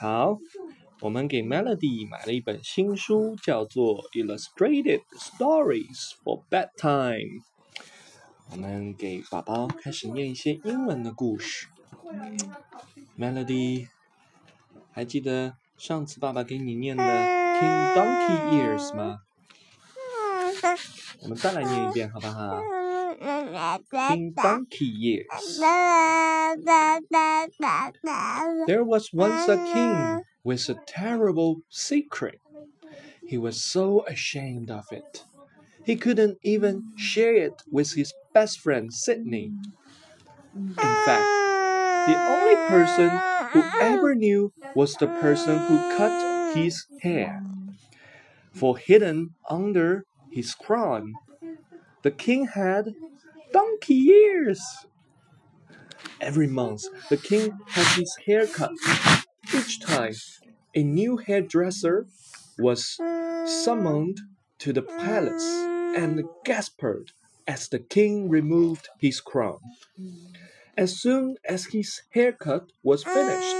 好，我们给 Melody 买了一本新书，叫做《Illustrated Stories for Bedtime》。我们给宝宝开始念一些英文的故事。Melody，还记得上次爸爸给你念的 King Donkey Ears 吗？我们再来念一遍，好不好？King Donkey Ears。There was once a king with a terrible secret. He was so ashamed of it. He couldn't even share it with his best friend Sidney. In fact, the only person who ever knew was the person who cut his hair. For hidden under his crown, the king had donkey ears. Every month, the king had his hair cut. Each time, a new hairdresser was summoned to the palace and gasped as the king removed his crown. As soon as his haircut was finished,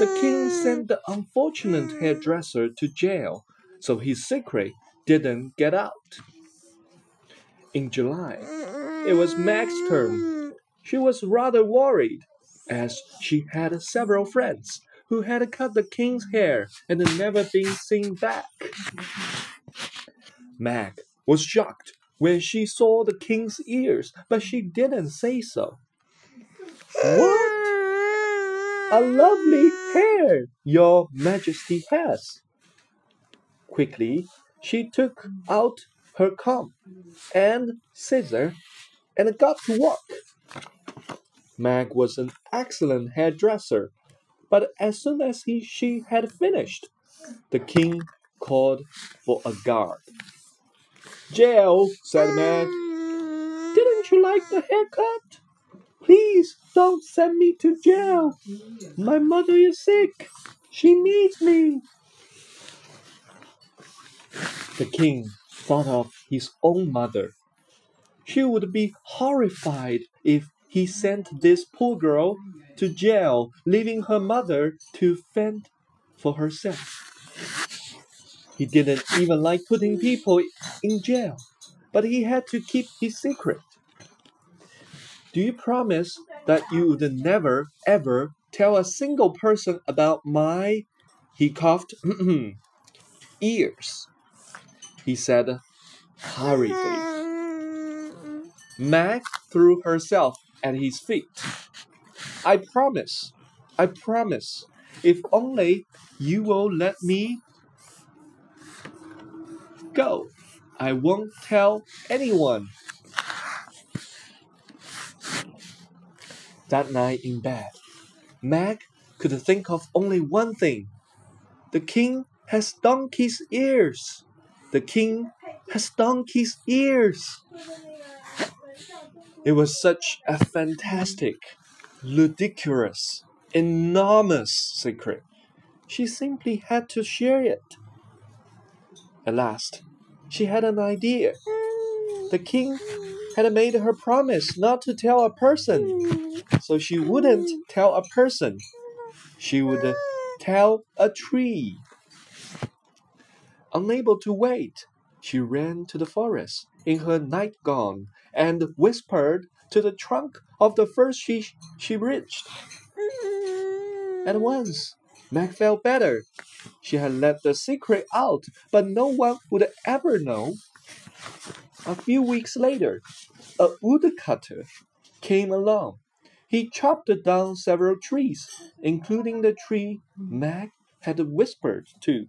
the king sent the unfortunate hairdresser to jail so his secret didn't get out. In July, it was Meg's turn. She was rather worried, as she had several friends who had cut the king's hair and had never been seen back. Meg was shocked when she saw the king's ears, but she didn't say so. What? A lovely hair your majesty has. Quickly, she took out her comb and scissors and got to work. Meg was an excellent hairdresser, but as soon as he, she had finished, the king called for a guard. Jail, said Meg. Didn't you like the haircut? Please don't send me to jail. My mother is sick. She needs me. The king thought of his own mother. She would be horrified if he sent this poor girl to jail, leaving her mother to fend for herself. He didn't even like putting people in jail, but he had to keep his secret. Do you promise that you would never, ever tell a single person about my, he coughed, ears? He said hurriedly. Meg threw herself at his feet. I promise, I promise, if only you will let me go. I won't tell anyone. That night in bed, Meg could think of only one thing. The king has donkey's ears. The king has donkey's ears. It was such a fantastic, ludicrous, enormous secret. She simply had to share it. At last, she had an idea. The king had made her promise not to tell a person, so she wouldn't tell a person. She would tell a tree. Unable to wait, she ran to the forest in her nightgown and whispered to the trunk of the first tree she reached. Mm. At once, Meg felt better. She had let the secret out, but no one would ever know. A few weeks later, a woodcutter came along. He chopped down several trees, including the tree Meg had whispered to.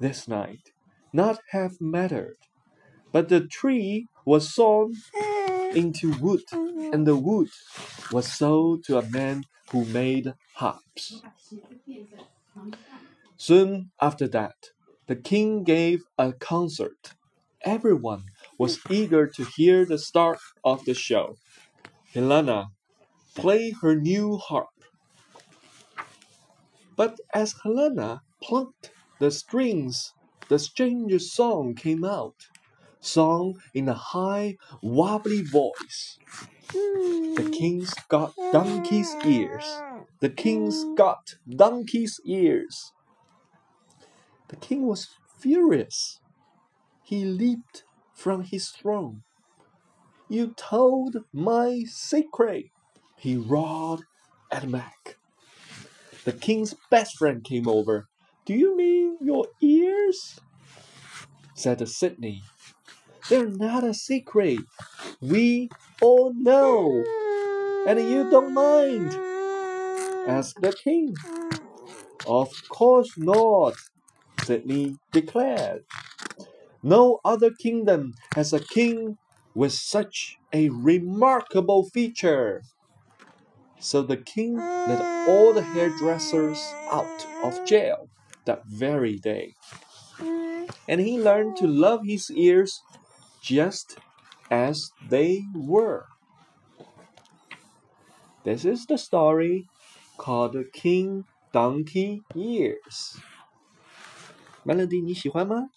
This night, not half mattered, but the tree was sawn eh. into wood, and the wood was sold to a man who made harps. Soon after that, the king gave a concert. Everyone was eager to hear the start of the show. Helena played her new harp. But as Helena plucked the strings, the strange song came out, sung in a high, wobbly voice. The king's got donkey's ears. The king's got donkey's ears. The king was furious. He leaped from his throne. You told my secret, he roared at Mac. The king's best friend came over. Do you mean your ears? said Sidney. They're not a secret. We all know. And you don't mind? asked the king. Of course not, Sidney declared. No other kingdom has a king with such a remarkable feature. So the king let all the hairdressers out of jail that very day. And he learned to love his ears just as they were. This is the story called King Donkey Ears。Melody，你喜欢吗？